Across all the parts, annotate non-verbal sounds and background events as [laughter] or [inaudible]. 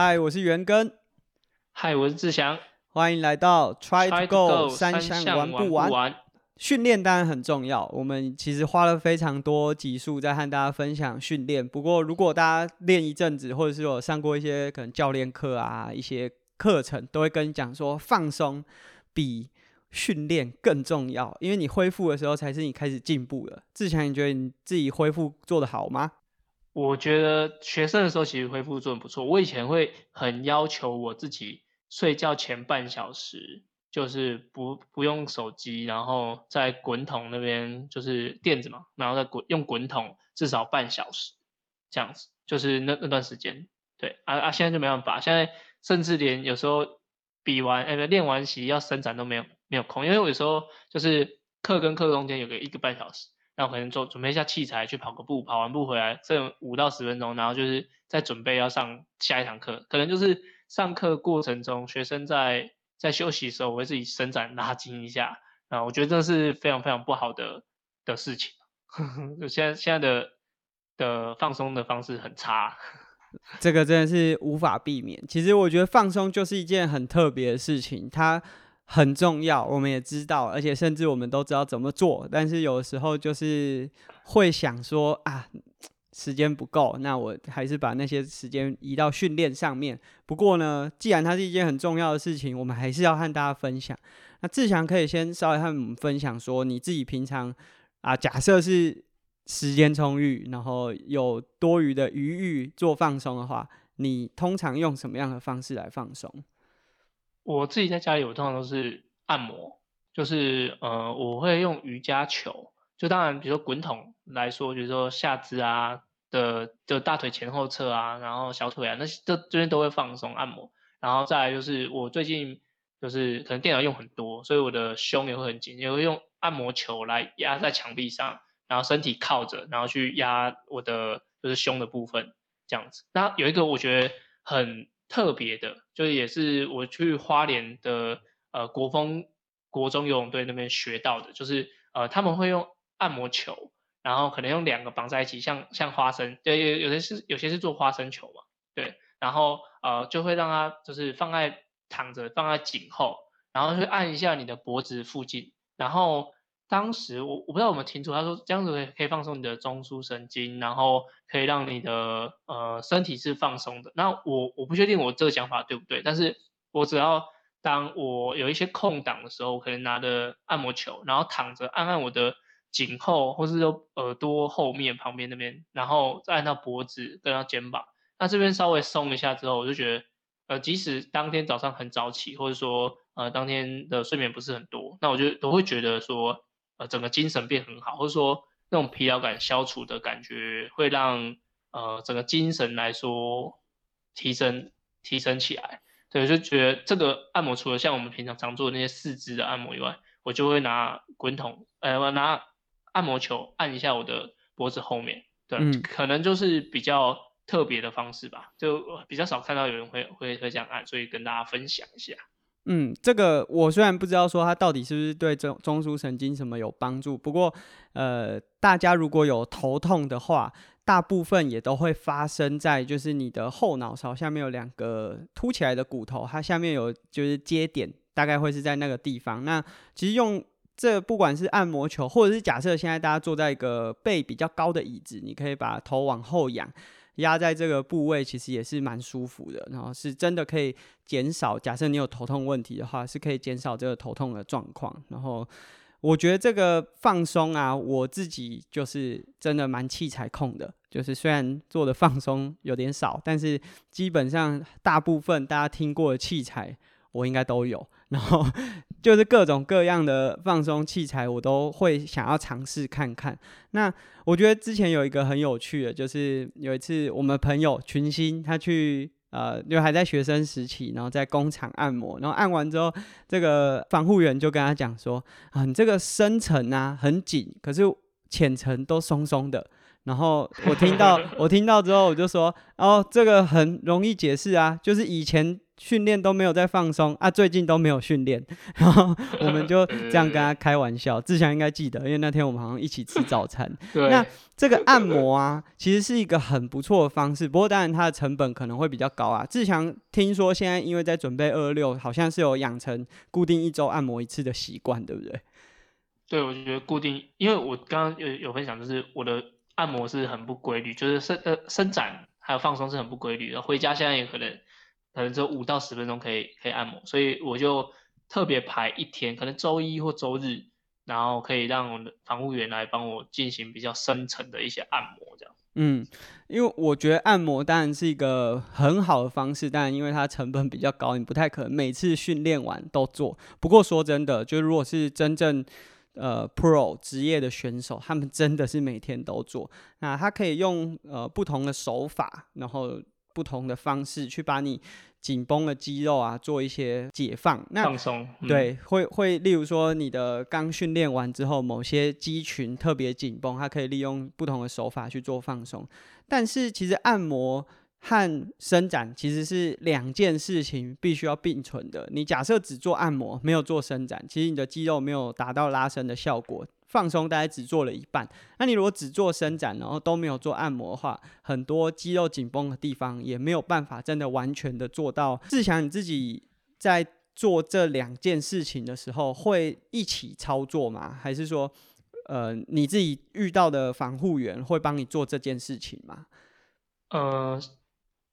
嗨，我是元根。嗨，我是志祥。欢迎来到 Try to Go 三项玩不完。训练当然很重要，我们其实花了非常多集数在和大家分享训练。不过，如果大家练一阵子，或者是有上过一些可能教练课啊，一些课程，都会跟你讲说，放松比训练更重要，因为你恢复的时候才是你开始进步的。志强，你觉得你自己恢复做得好吗？我觉得学生的时候其实恢复做的不错。我以前会很要求我自己，睡觉前半小时。就是不不用手机，然后在滚筒那边就是垫子嘛，然后再滚用滚筒至少半小时这样子，就是那那段时间，对啊啊，现在就没办法，现在甚至连有时候比完哎不练完习要伸展都没有没有空，因为我有时候就是课跟课中间有个一个半小时，然后可能做准备一下器材去跑个步，跑完步回来剩五到十分钟，然后就是在准备要上下一堂课，可能就是上课过程中学生在。在休息的时候，我会自己伸展拉筋一下啊，我觉得这是非常非常不好的的事情。[laughs] 就现在现在的的放松的方式很差，这个真的是无法避免。其实我觉得放松就是一件很特别的事情，它很重要，我们也知道，而且甚至我们都知道怎么做，但是有时候就是会想说啊。时间不够，那我还是把那些时间移到训练上面。不过呢，既然它是一件很重要的事情，我们还是要和大家分享。那志强可以先稍微和我们分享说，你自己平常啊，假设是时间充裕，然后有多余的余裕做放松的话，你通常用什么样的方式来放松？我自己在家里，我通常都是按摩，就是呃，我会用瑜伽球，就当然比如说滚筒来说，比如说下肢啊。的就大腿前后侧啊，然后小腿啊，那些这这边都会放松按摩，然后再来就是我最近就是可能电脑用很多，所以我的胸也会很紧，也会用按摩球来压在墙壁上，然后身体靠着，然后去压我的就是胸的部分这样子。那有一个我觉得很特别的，就是也是我去花莲的呃国风国中游泳队那边学到的，就是呃他们会用按摩球。然后可能用两个绑在一起，像像花生，对，有有些是有些是做花生球嘛，对，然后呃就会让它就是放在躺着放在颈后，然后去按一下你的脖子附近，然后当时我我不知道我们听楚，他说这样子可以可以放松你的中枢神经，然后可以让你的呃身体是放松的。那我我不确定我这个讲法对不对，但是我只要当我有一些空档的时候，我可能拿着按摩球，然后躺着按按我的。颈后，或是说耳朵后面旁边那边，然后再按到脖子跟到肩膀，那这边稍微松一下之后，我就觉得，呃，即使当天早上很早起，或者说呃当天的睡眠不是很多，那我就都会觉得说，呃，整个精神变很好，或者说那种疲劳感消除的感觉，会让呃整个精神来说提升提升起来。对，就觉得这个按摩除了像我们平常常做的那些四肢的按摩以外，我就会拿滚筒，呃，我拿。按摩球按一下我的脖子后面，对，可能就是比较特别的方式吧，就比较少看到有人会会会这样按，所以跟大家分享一下。嗯，这个我虽然不知道说它到底是不是对中中枢神经什么有帮助，不过呃，大家如果有头痛的话，大部分也都会发生在就是你的后脑勺下面有两个凸起来的骨头，它下面有就是接点，大概会是在那个地方。那其实用这不管是按摩球，或者是假设现在大家坐在一个背比较高的椅子，你可以把头往后仰，压在这个部位，其实也是蛮舒服的。然后是真的可以减少，假设你有头痛问题的话，是可以减少这个头痛的状况。然后我觉得这个放松啊，我自己就是真的蛮器材控的，就是虽然做的放松有点少，但是基本上大部分大家听过的器材，我应该都有。然后就是各种各样的放松器材，我都会想要尝试看看。那我觉得之前有一个很有趣的，就是有一次我们朋友群星他去呃，因为还在学生时期，然后在工厂按摩，然后按完之后，这个防护员就跟他讲说：“啊，你这个深层啊很紧，可是浅层都松松的。”然后我听到 [laughs] 我听到之后，我就说：“哦，这个很容易解释啊，就是以前。”训练都没有在放松啊，最近都没有训练，[laughs] 然后我们就这样跟他开玩笑。志强应该记得，因为那天我们好像一起吃早餐。[laughs] 对那这个按摩啊，其实是一个很不错的方式，不过当然它的成本可能会比较高啊。志强听说现在因为在准备二六，好像是有养成固定一周按摩一次的习惯，对不对？对，我就觉得固定，因为我刚刚有有分享，就是我的按摩是很不规律，就是伸呃伸展还有放松是很不规律的。回家现在也可能。可能只有五到十分钟可以可以按摩，所以我就特别排一天，可能周一或周日，然后可以让我的防护员来帮我进行比较深层的一些按摩，这样。嗯，因为我觉得按摩当然是一个很好的方式，但因为它成本比较高，你不太可能每次训练完都做。不过说真的，就如果是真正呃 pro 职业的选手，他们真的是每天都做。那他可以用呃不同的手法，然后不同的方式去把你。紧绷的肌肉啊，做一些解放。那放松。对，会会，例如说你的刚训练完之后，某些肌群特别紧绷，它可以利用不同的手法去做放松。但是其实按摩和伸展其实是两件事情，必须要并存的。你假设只做按摩，没有做伸展，其实你的肌肉没有达到拉伸的效果。放松大概只做了一半，那你如果只做伸展，然后都没有做按摩的话，很多肌肉紧绷的地方也没有办法真的完全的做到。志强，你自己在做这两件事情的时候，会一起操作吗？还是说，呃，你自己遇到的防护员会帮你做这件事情吗？呃，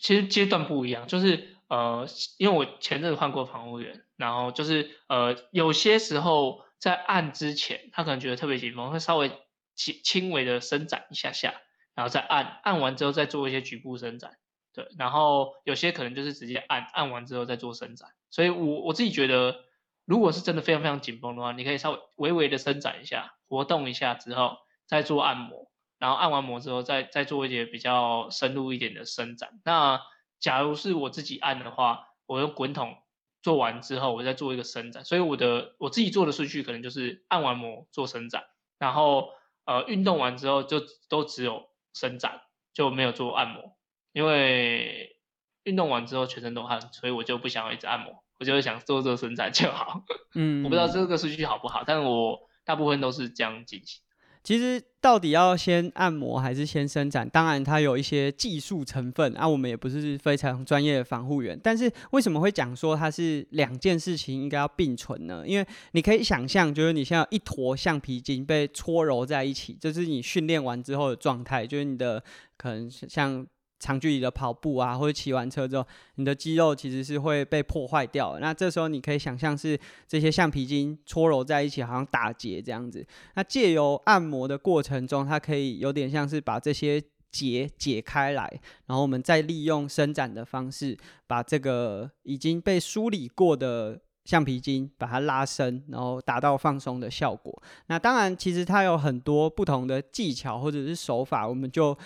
其实阶段不一样，就是呃，因为我前阵子换过防护员，然后就是呃，有些时候。在按之前，他可能觉得特别紧绷，会稍微轻轻微的伸展一下下，然后再按，按完之后再做一些局部伸展，对，然后有些可能就是直接按，按完之后再做伸展。所以我我自己觉得，如果是真的非常非常紧绷的话，你可以稍微微微的伸展一下，活动一下之后再做按摩，然后按完摩之后再再做一些比较深入一点的伸展。那假如是我自己按的话，我用滚筒。做完之后，我再做一个伸展，所以我的我自己做的顺序可能就是按完摩做伸展，然后呃运动完之后就都只有伸展，就没有做按摩，因为运动完之后全身都汗，所以我就不想要一直按摩，我就想做做伸展就好。嗯，[laughs] 我不知道这个顺序好不好，但我大部分都是这样进行。其实到底要先按摩还是先伸展？当然它有一些技术成分啊，我们也不是非常专业的防护员。但是为什么会讲说它是两件事情应该要并存呢？因为你可以想象，就是你现在一坨橡皮筋被搓揉在一起，这是你训练完之后的状态，就是你的可能像。长距离的跑步啊，或者骑完车之后，你的肌肉其实是会被破坏掉。那这时候你可以想象是这些橡皮筋搓揉在一起，好像打结这样子。那借由按摩的过程中，它可以有点像是把这些结解开来，然后我们再利用伸展的方式，把这个已经被梳理过的橡皮筋把它拉伸，然后达到放松的效果。那当然，其实它有很多不同的技巧或者是手法，我们就。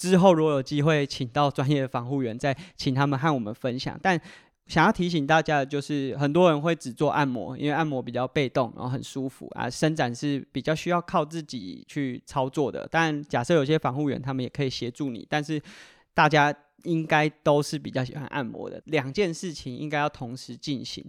之后如果有机会请到专业的防护员，再请他们和我们分享。但想要提醒大家的就是，很多人会只做按摩，因为按摩比较被动，然后很舒服啊。伸展是比较需要靠自己去操作的。但假设有些防护员，他们也可以协助你。但是大家应该都是比较喜欢按摩的，两件事情应该要同时进行。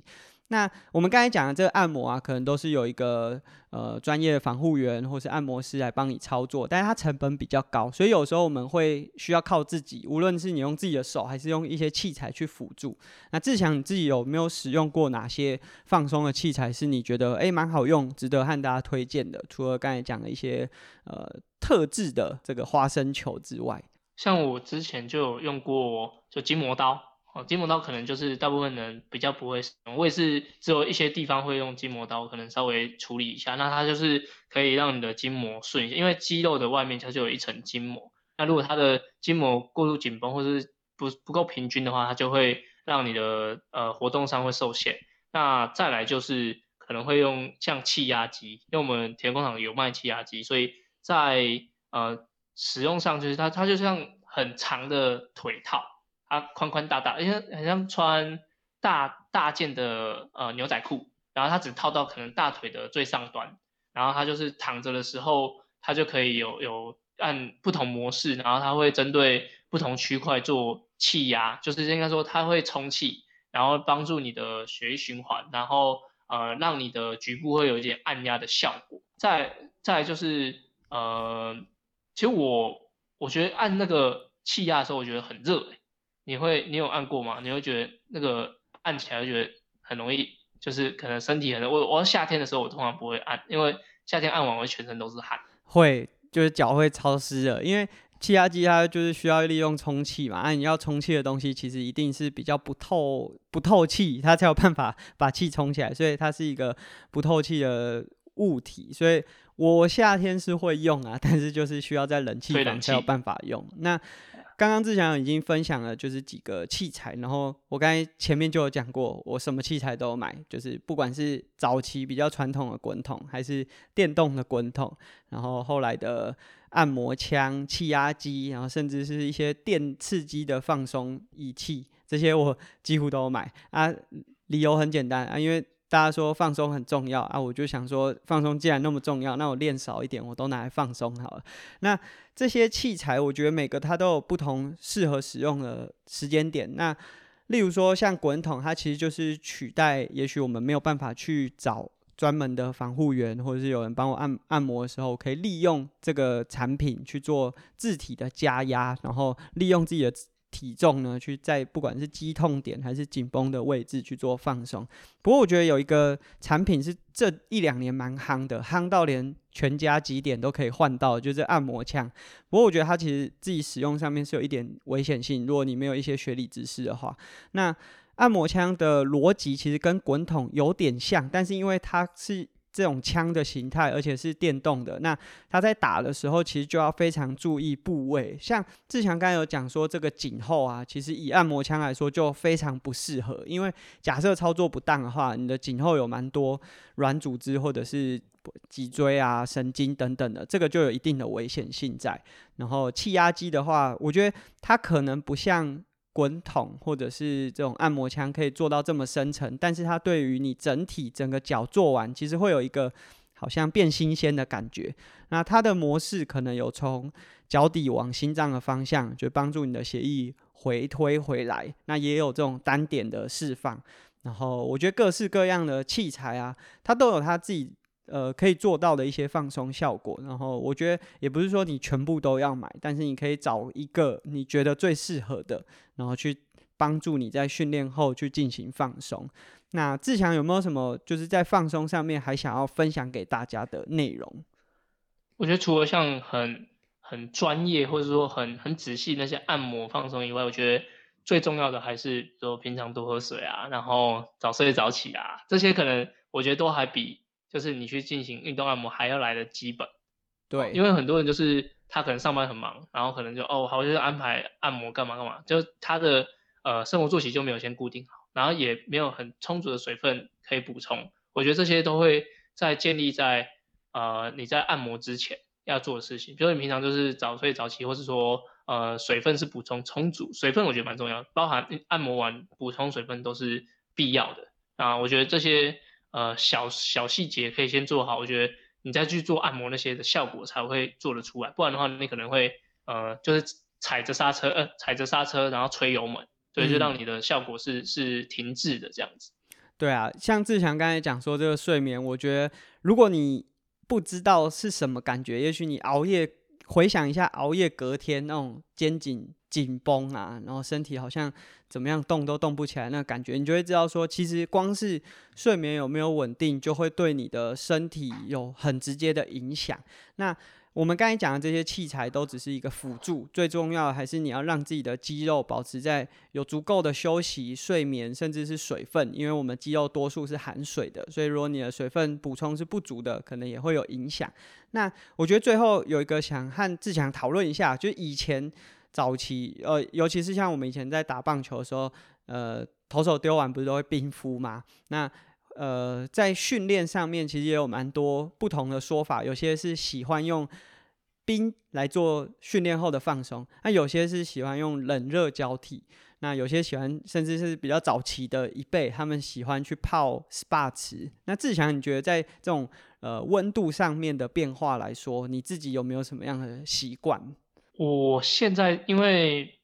那我们刚才讲的这个按摩啊，可能都是有一个呃专业的防护员或是按摩师来帮你操作，但是它成本比较高，所以有时候我们会需要靠自己，无论是你用自己的手，还是用一些器材去辅助。那志强你自己有没有使用过哪些放松的器材，是你觉得诶蛮好用，值得和大家推荐的？除了刚才讲的一些呃特制的这个花生球之外，像我之前就有用过，就筋膜刀。哦，筋膜刀可能就是大部分人比较不会使用，我也是只有一些地方会用筋膜刀，可能稍微处理一下。那它就是可以让你的筋膜顺一些，因为肌肉的外面它就有一层筋膜。那如果它的筋膜过度紧绷或是不不够平均的话，它就会让你的呃活动上会受限。那再来就是可能会用像气压机，因为我们田工厂有卖气压机，所以在呃使用上就是它它就像很长的腿套。它宽宽大大，因为很像穿大大件的呃牛仔裤，然后它只套到可能大腿的最上端，然后它就是躺着的时候，它就可以有有按不同模式，然后它会针对不同区块做气压，就是应该说它会充气，然后帮助你的血液循环，然后呃让你的局部会有一点按压的效果。再再就是呃，其实我我觉得按那个气压的时候，我觉得很热诶。你会你有按过吗？你会觉得那个按起来觉得很容易，就是可能身体很我我夏天的时候我通常不会按，因为夏天按完我全身都是汗。会就是脚会潮湿的，因为。气压机它就是需要利用充气嘛，啊，你要充气的东西其实一定是比较不透不透气，它才有办法把气充起来，所以它是一个不透气的物体，所以我夏天是会用啊，但是就是需要在冷气房才有办法用。那刚刚志强已经分享了就是几个器材，然后我刚才前面就有讲过，我什么器材都有买，就是不管是早期比较传统的滚筒，还是电动的滚筒，然后后来的。按摩枪、气压机，然后甚至是一些电刺激的放松仪器，这些我几乎都有买啊。理由很简单啊，因为大家说放松很重要啊，我就想说放松既然那么重要，那我练少一点，我都拿来放松好了。那这些器材，我觉得每个它都有不同适合使用的时间点。那例如说像滚筒，它其实就是取代，也许我们没有办法去找。专门的防护员，或者是有人帮我按按摩的时候，可以利用这个产品去做自体的加压，然后利用自己的体重呢，去在不管是肌痛点还是紧绷的位置去做放松。不过我觉得有一个产品是这一两年蛮夯的，夯到连全家几点都可以换到，就是按摩枪。不过我觉得它其实自己使用上面是有一点危险性，如果你没有一些学理知识的话，那。按摩枪的逻辑其实跟滚筒有点像，但是因为它是这种枪的形态，而且是电动的，那它在打的时候其实就要非常注意部位。像志强刚才有讲说，这个颈后啊，其实以按摩枪来说就非常不适合，因为假设操作不当的话，你的颈后有蛮多软组织或者是脊椎啊、神经等等的，这个就有一定的危险性在。然后气压机的话，我觉得它可能不像。滚筒或者是这种按摩枪可以做到这么深层，但是它对于你整体整个脚做完，其实会有一个好像变新鲜的感觉。那它的模式可能有从脚底往心脏的方向，就帮助你的血液回推回来。那也有这种单点的释放。然后我觉得各式各样的器材啊，它都有它自己。呃，可以做到的一些放松效果，然后我觉得也不是说你全部都要买，但是你可以找一个你觉得最适合的，然后去帮助你在训练后去进行放松。那志强有没有什么就是在放松上面还想要分享给大家的内容？我觉得除了像很很专业或者说很很仔细那些按摩放松以外，我觉得最重要的还是说平常多喝水啊，然后早睡早起啊，这些可能我觉得都还比。就是你去进行运动按摩还要来的基本，对，因为很多人就是他可能上班很忙，然后可能就哦好就是安排按摩干嘛干嘛，就他的呃生活作息就没有先固定好，然后也没有很充足的水分可以补充。我觉得这些都会在建立在呃你在按摩之前要做的事情，比如你平常就是早睡早起，或是说呃水分是补充充足，水分我觉得蛮重要，包含按摩完补充水分都是必要的啊。我觉得这些。呃，小小细节可以先做好，我觉得你再去做按摩那些的效果才会做得出来，不然的话你可能会呃，就是踩着刹车，呃，踩着刹车然后吹油门，所以就让你的效果是是停滞的这样子。对啊，像志强刚才讲说这个睡眠，我觉得如果你不知道是什么感觉，也许你熬夜回想一下熬夜隔天那种肩颈。紧绷啊，然后身体好像怎么样动都动不起来，那感觉你就会知道说，其实光是睡眠有没有稳定，就会对你的身体有很直接的影响。那我们刚才讲的这些器材都只是一个辅助，最重要的还是你要让自己的肌肉保持在有足够的休息、睡眠，甚至是水分，因为我们肌肉多数是含水的，所以如果你的水分补充是不足的，可能也会有影响。那我觉得最后有一个想和志强讨论一下，就是以前。早期，呃，尤其是像我们以前在打棒球的时候，呃，投手丢完不是都会冰敷吗？那，呃，在训练上面其实也有蛮多不同的说法，有些是喜欢用冰来做训练后的放松，那有些是喜欢用冷热交替，那有些喜欢甚至是比较早期的一辈，他们喜欢去泡 SPA 池。那志强，你觉得在这种呃温度上面的变化来说，你自己有没有什么样的习惯？我现在因为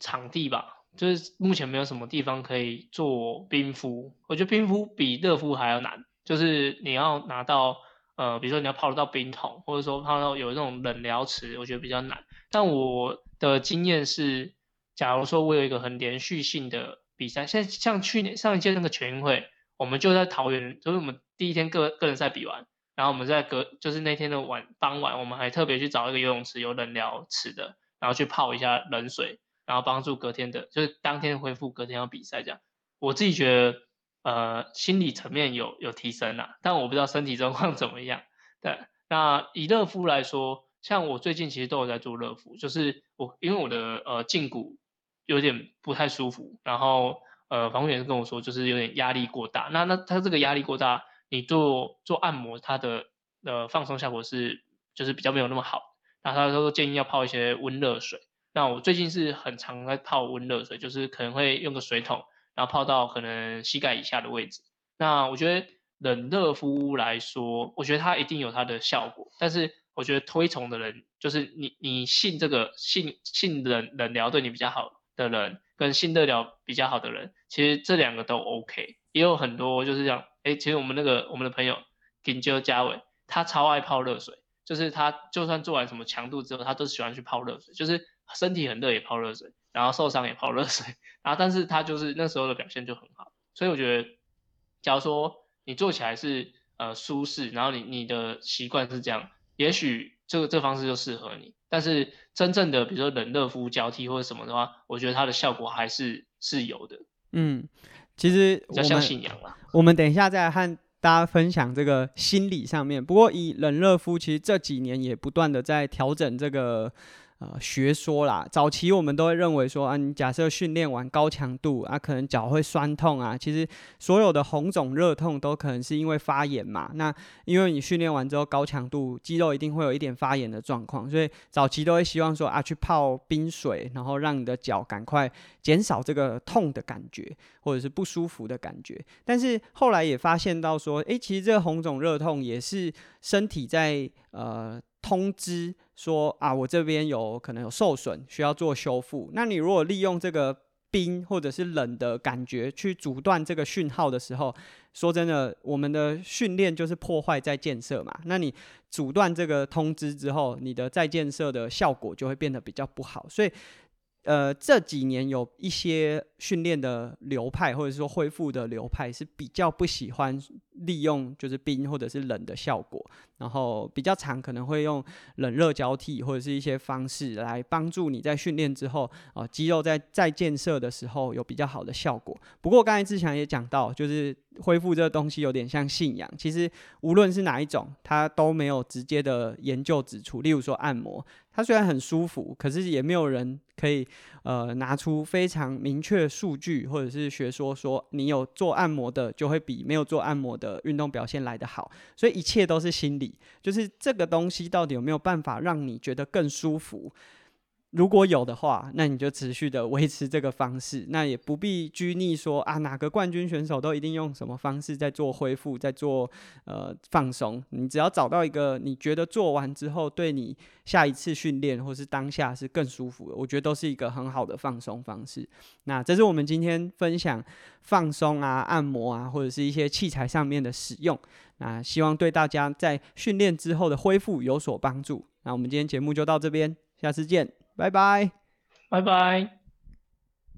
场地吧，就是目前没有什么地方可以做冰敷，我觉得冰敷比热敷还要难，就是你要拿到呃，比如说你要泡得到冰桶，或者说泡到有那种冷疗池，我觉得比较难。但我的经验是，假如说我有一个很连续性的比赛，现在像去年上一届那个全运会，我们就在桃园，就是我们第一天个个人赛比完，然后我们在隔就是那天的晚傍晚，我们还特别去找一个游泳池有冷疗池的，然后去泡一下冷水。然后帮助隔天的，就是当天恢复，隔天要比赛这样。我自己觉得，呃，心理层面有有提升啦，但我不知道身体状况 [laughs] 怎么样。对，那以热敷来说，像我最近其实都有在做热敷，就是我因为我的呃胫骨有点不太舒服，然后呃防护员跟我说，就是有点压力过大。那那他这个压力过大，你做做按摩，它的呃放松效果是就是比较没有那么好。那他说建议要泡一些温热水。那我最近是很常在泡温热水，就是可能会用个水桶，然后泡到可能膝盖以下的位置。那我觉得冷热敷来说，我觉得它一定有它的效果。但是我觉得推崇的人，就是你你信这个信信冷冷疗对你比较好的人，跟信热疗比较好的人，其实这两个都 OK。也有很多就是这样，哎，其实我们那个我们的朋友金鸠嘉伟，他超爱泡热水，就是他就算做完什么强度之后，他都喜欢去泡热水，就是。身体很热也泡热水，然后受伤也泡热水，然后但是他就是那时候的表现就很好，所以我觉得，假如说你做起来是呃舒适，然后你你的习惯是这样，也许这个这方式就适合你。但是真正的比如说冷热敷交替或者什么的话，我觉得它的效果还是是有的。嗯，其实比较像信仰了。我们等一下再和大家分享这个心理上面。不过以冷热敷，其实这几年也不断的在调整这个。呃，学说啦，早期我们都会认为说啊，你假设训练完高强度啊，可能脚会酸痛啊。其实所有的红肿热痛都可能是因为发炎嘛。那因为你训练完之后高强度，肌肉一定会有一点发炎的状况，所以早期都会希望说啊，去泡冰水，然后让你的脚赶快减少这个痛的感觉，或者是不舒服的感觉。但是后来也发现到说，诶，其实这个红肿热痛也是身体在呃。通知说啊，我这边有可能有受损，需要做修复。那你如果利用这个冰或者是冷的感觉去阻断这个讯号的时候，说真的，我们的训练就是破坏再建设嘛。那你阻断这个通知之后，你的再建设的效果就会变得比较不好。所以。呃，这几年有一些训练的流派，或者说恢复的流派是比较不喜欢利用就是冰或者是冷的效果，然后比较长可能会用冷热交替或者是一些方式来帮助你在训练之后啊肌肉在再建设的时候有比较好的效果。不过刚才志强也讲到，就是恢复这个东西有点像信仰，其实无论是哪一种，它都没有直接的研究指出，例如说按摩。它虽然很舒服，可是也没有人可以呃拿出非常明确数据或者是学说说你有做按摩的就会比没有做按摩的运动表现来得好，所以一切都是心理，就是这个东西到底有没有办法让你觉得更舒服。如果有的话，那你就持续的维持这个方式，那也不必拘泥说啊哪个冠军选手都一定用什么方式在做恢复，在做呃放松。你只要找到一个你觉得做完之后对你下一次训练或是当下是更舒服的，我觉得都是一个很好的放松方式。那这是我们今天分享放松啊、按摩啊，或者是一些器材上面的使用。那希望对大家在训练之后的恢复有所帮助。那我们今天节目就到这边，下次见。Bye bye. Bye bye.